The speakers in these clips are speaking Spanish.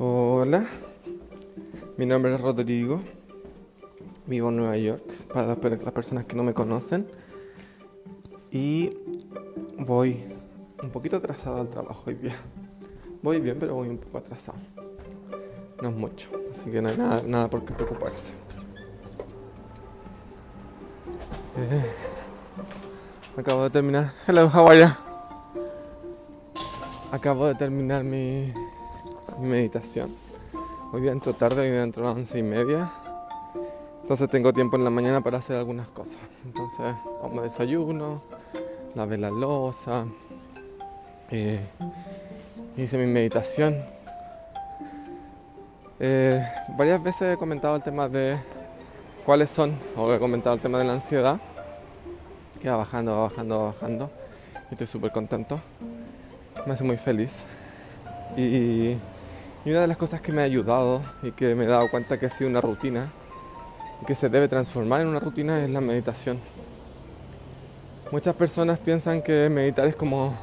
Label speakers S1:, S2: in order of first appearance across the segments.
S1: Hola, mi nombre es Rodrigo, vivo en Nueva York, para las personas que no me conocen, y voy un poquito atrasado al trabajo hoy día. Voy bien, pero voy un poco atrasado. No es mucho, así que no hay nada, por qué preocuparse. Eh, acabo de terminar. Hello, how are? Acabo de terminar mi mi meditación. Hoy día entro tarde, hoy día entro las once y media. Entonces tengo tiempo en la mañana para hacer algunas cosas. Entonces, como desayuno, lavé la losa, eh, hice mi meditación. Eh, varias veces he comentado el tema de cuáles son, o he comentado el tema de la ansiedad, que va bajando, va bajando, va bajando. Y estoy súper contento. Me hace muy feliz. Y y una de las cosas que me ha ayudado y que me he dado cuenta que ha sido una rutina y que se debe transformar en una rutina es la meditación. Muchas personas piensan que meditar es como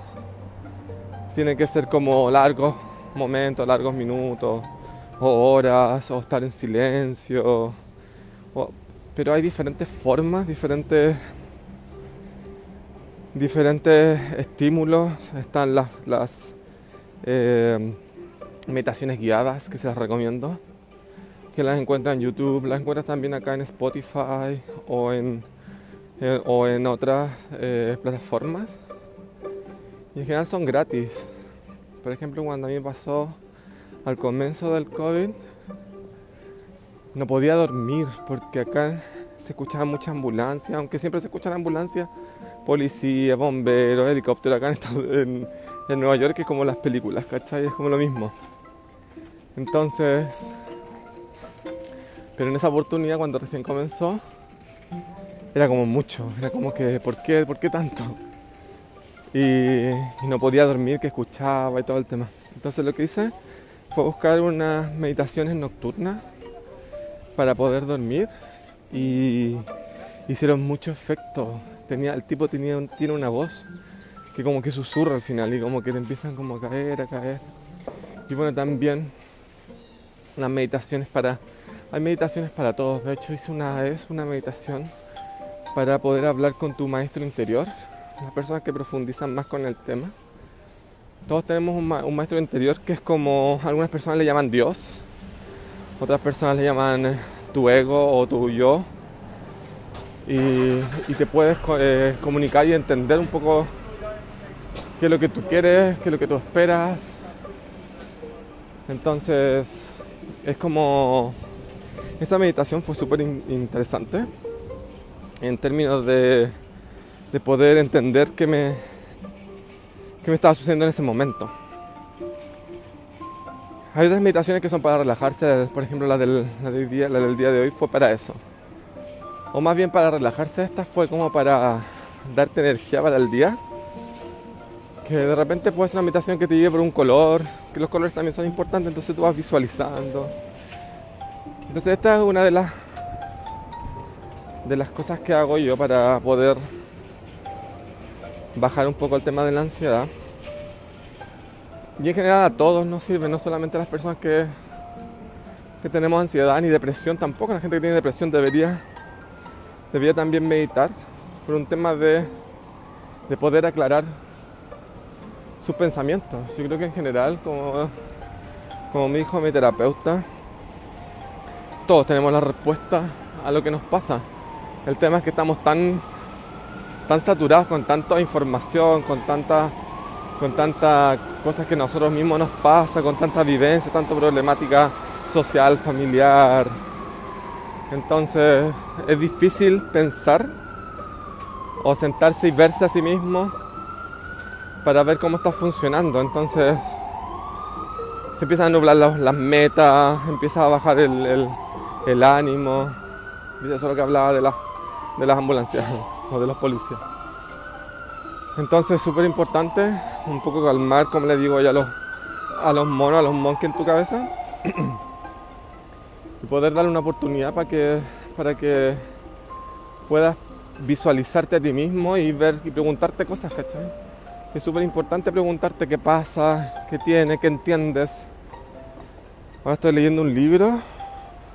S1: tiene que ser como largos momentos, largos minutos o horas o estar en silencio. pero hay diferentes formas, diferentes diferentes estímulos. Están las, las eh, meditaciones guiadas que se las recomiendo. Que las encuentran en YouTube, las encuentras también acá en Spotify o en, eh, o en otras eh, plataformas. Y en general son gratis. Por ejemplo, cuando a mí me pasó al comienzo del COVID, no podía dormir porque acá se escuchaba mucha ambulancia, aunque siempre se escucha la ambulancia, policía, bomberos, helicóptero acá en, en, Nueva York, es como las películas, ¿cachai? Es como lo mismo. Entonces, pero en esa oportunidad cuando recién comenzó, era como mucho, era como que, ¿por qué, ¿por qué tanto? Y, no podía dormir, que escuchaba y todo el tema. Entonces lo que hice fue buscar unas meditaciones nocturnas para poder dormir y hicieron mucho efecto. Tenía, el tipo tenía, tiene una voz que como que susurra al final y como que te empiezan como a caer, a caer. Y bueno, también unas meditaciones para... Hay meditaciones para todos. De hecho hice una vez una meditación para poder hablar con tu maestro interior. Las personas que profundizan más con el tema. Todos tenemos un, maestro interior que es como algunas personas le llaman Dios, otras personas le llaman eh, tu ego o tu yo. Y, te puedes eh, comunicar y entender un poco qué es lo que tú quieres, qué es lo que tú esperas. Entonces, es como... Esa meditación fue súper interesante en términos de, de poder entender qué me, qué me estaba sucediendo en ese momento. Hay otras meditaciones que son para relajarse, por ejemplo la del, día, la del día de hoy fue para eso. O más bien para relajarse, esta fue como para darte energía para el día. Que de repente puede ser una meditación que te lleve por un color, que los colores también son importantes, entonces tú vas visualizando. Entonces esta es una de las de las cosas que hago yo para poder bajar un poco el tema de la ansiedad. Y en general a todos nos sirve, no solamente a las personas que, que tenemos ansiedad ni depresión tampoco, la gente que tiene depresión debería, debería también meditar por un tema de, de poder aclarar sus pensamientos. Yo creo que en general, como, como me dijo mi terapeuta, todos tenemos la respuesta a lo que nos pasa. El tema es que estamos tan, tan saturados con tanta información, con tanta con tantas cosas que nosotros mismos nos pasa, con tanta vivencia, tanta problemática social, familiar. Entonces es difícil pensar o sentarse y verse a sí mismo para ver cómo está funcionando. Entonces se empiezan a nublar las, metas, empieza a bajar el, ánimo. Eso es lo que hablaba de, las ambulancias o de los policías. Entonces es súper importante un poco calmar, como le digo ya a los, monos, a los monkeys en tu cabeza. y poder darle una oportunidad para que, para que puedas visualizarte a ti mismo y ver y preguntarte cosas, ¿cachai? Es súper importante preguntarte qué pasa, qué tiene, qué entiendes. Ahora estoy leyendo un libro.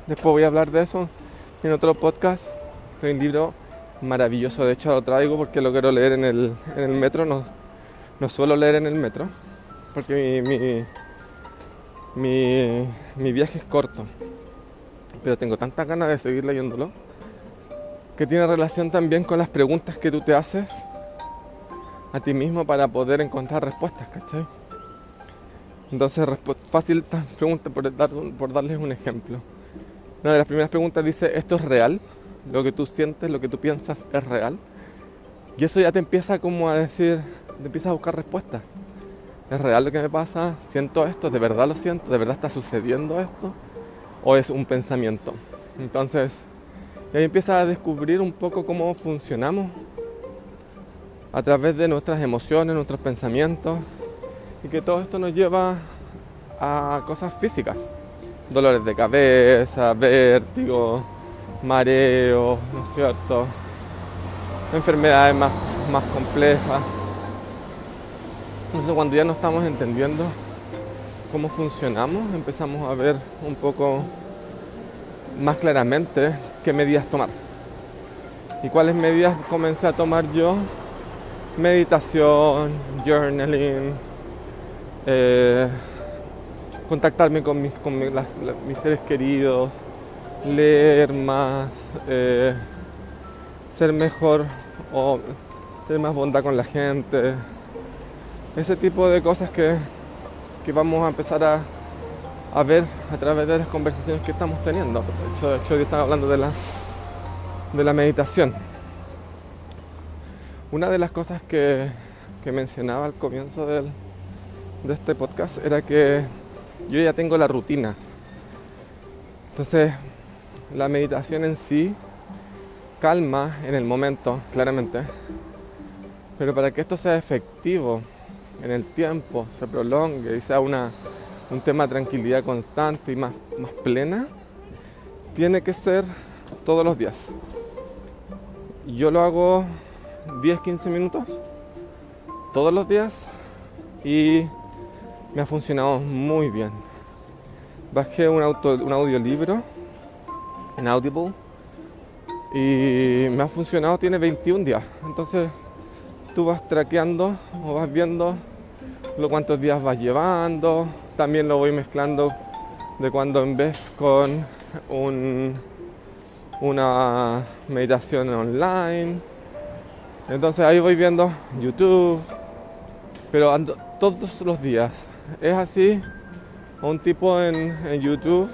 S1: Después voy a hablar de eso en otro podcast. Estoy un libro maravilloso. De hecho lo traigo porque lo quiero leer en el, en el metro. No, no suelo leer en el metro. Porque mi, mi, mi viaje es corto. Pero tengo tantas ganas de seguir leyéndolo. Que tiene relación también con las preguntas que tú te haces a ti mismo para poder encontrar respuestas, ¿cachai? Entonces, fácil pregunta por, dar, por darles un ejemplo. Una de las primeras preguntas dice, ¿esto es real? Lo que tú sientes, lo que tú piensas es real. Y eso ya te empieza como a decir, te empiezas a buscar respuestas. ¿Es real lo que me pasa? ¿Siento esto? ¿De verdad lo siento? ¿De verdad está sucediendo esto? ¿O es un pensamiento? Entonces, ahí empiezas a descubrir un poco cómo funcionamos a través de nuestras emociones, nuestros pensamientos, y que todo esto nos lleva a cosas físicas, dolores de cabeza, vértigo, mareo, ¿no es cierto? Enfermedades más, más complejas. Entonces cuando ya no estamos entendiendo cómo funcionamos, empezamos a ver un poco más claramente qué medidas tomar. ¿Y cuáles medidas comencé a tomar yo? Meditación, journaling, eh, contactarme con, mis, seres queridos, leer más, eh, ser mejor o tener más bondad con la gente. Ese tipo de cosas que, que vamos a empezar a, a, ver a través de las conversaciones que estamos teniendo. De hecho, de hecho yo estaba hablando de la, de la meditación. Una de las cosas que, mencionaba al comienzo de este podcast era que yo ya tengo la rutina. Entonces, la meditación en sí calma en el momento, claramente. Pero para que esto sea efectivo en el tiempo, se prolongue y sea una, un tema de tranquilidad constante y más, más plena, tiene que ser todos los días. Yo lo hago 10-15 minutos todos los días y me ha funcionado muy bien. Bajé un, auto, un audiolibro en Audible y me ha funcionado, tiene 21 días. Entonces tú vas traqueando o vas viendo lo cuántos días vas llevando. También lo voy mezclando de cuando en vez con un, una meditación online entonces ahí voy viendo YouTube, pero ando todos los días. Es así, un tipo en, YouTube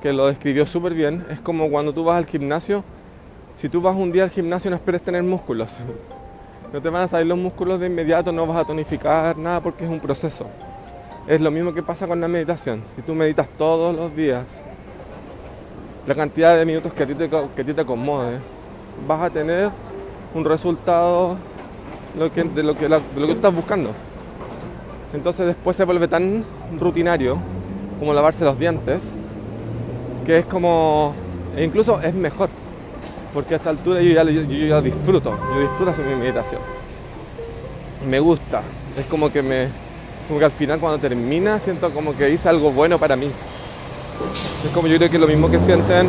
S1: que lo describió súper bien. Es como cuando tú vas al gimnasio. Si tú vas un día al gimnasio no esperes tener músculos. No te van a salir los músculos de inmediato, no vas a tonificar nada porque es un proceso. Es lo mismo que pasa con la meditación. Si tú meditas todos los días, la cantidad de minutos que a ti te, que a ti te acomode, vas a tener un resultado de, lo que, de que estás buscando. Entonces después se vuelve tan rutinario como lavarse los dientes, que es como, e incluso es mejor, porque a esta altura yo ya, yo, disfruto, yo disfruto hacer mi meditación. Me gusta, es como que me, como que al final cuando termina siento como que hice algo bueno para mí. Es como yo creo que lo mismo que sienten,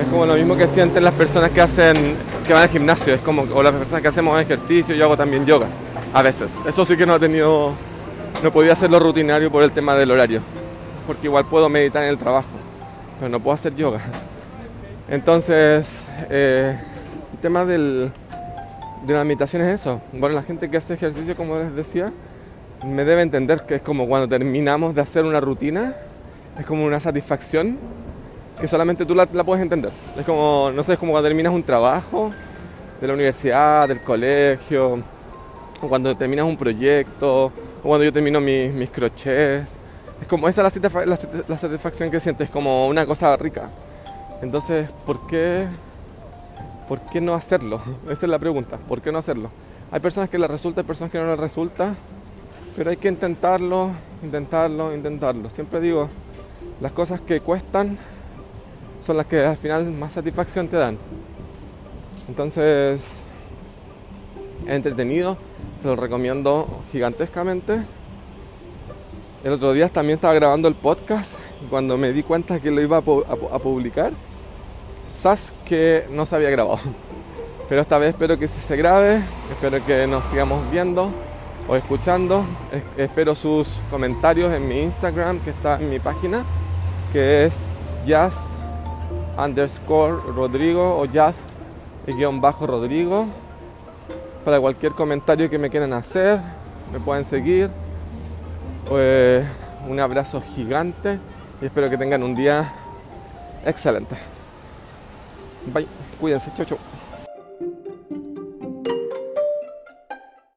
S1: es como lo mismo que sienten las personas que hacen que van al gimnasio, es como, o las personas que hacemos ejercicio, yo hago también yoga, a veces. Eso sí que no he tenido, no podía hacerlo rutinario por el tema del horario, porque igual puedo meditar en el trabajo, pero no puedo hacer yoga. Entonces, eh, el tema del, de la meditación es eso. Bueno, la gente que hace ejercicio, como les decía, me debe entender que es como cuando terminamos de hacer una rutina, es como una satisfacción que solamente tú la, puedes entender. Es como, no sé, es como cuando terminas un trabajo de la universidad, del colegio, o cuando terminas un proyecto, o cuando yo termino mis, mis crochets. Es como esa es la, la, satisfacción que sientes, como una cosa rica. Entonces, ¿por qué, ¿por qué no hacerlo? Esa es la pregunta, ¿por qué no hacerlo? Hay personas que les resulta, hay personas que no les resulta, pero hay que intentarlo, intentarlo, intentarlo. Siempre digo, las cosas que cuestan son las que al final más satisfacción te dan. Entonces, entretenido, se lo recomiendo gigantescamente. El otro día también estaba grabando el podcast y cuando me di cuenta que lo iba a, publicar, sas que no se había grabado. Pero esta vez espero que se grabe, espero que nos sigamos viendo o escuchando. espero sus comentarios en mi Instagram que está en mi página, que es jazz underscore Rodrigo o jazz guion bajo Rodrigo. Para cualquier comentario que me quieran hacer, me pueden seguir. Pues, un abrazo gigante y espero que tengan un día excelente. Bye, cuídense, chau chau.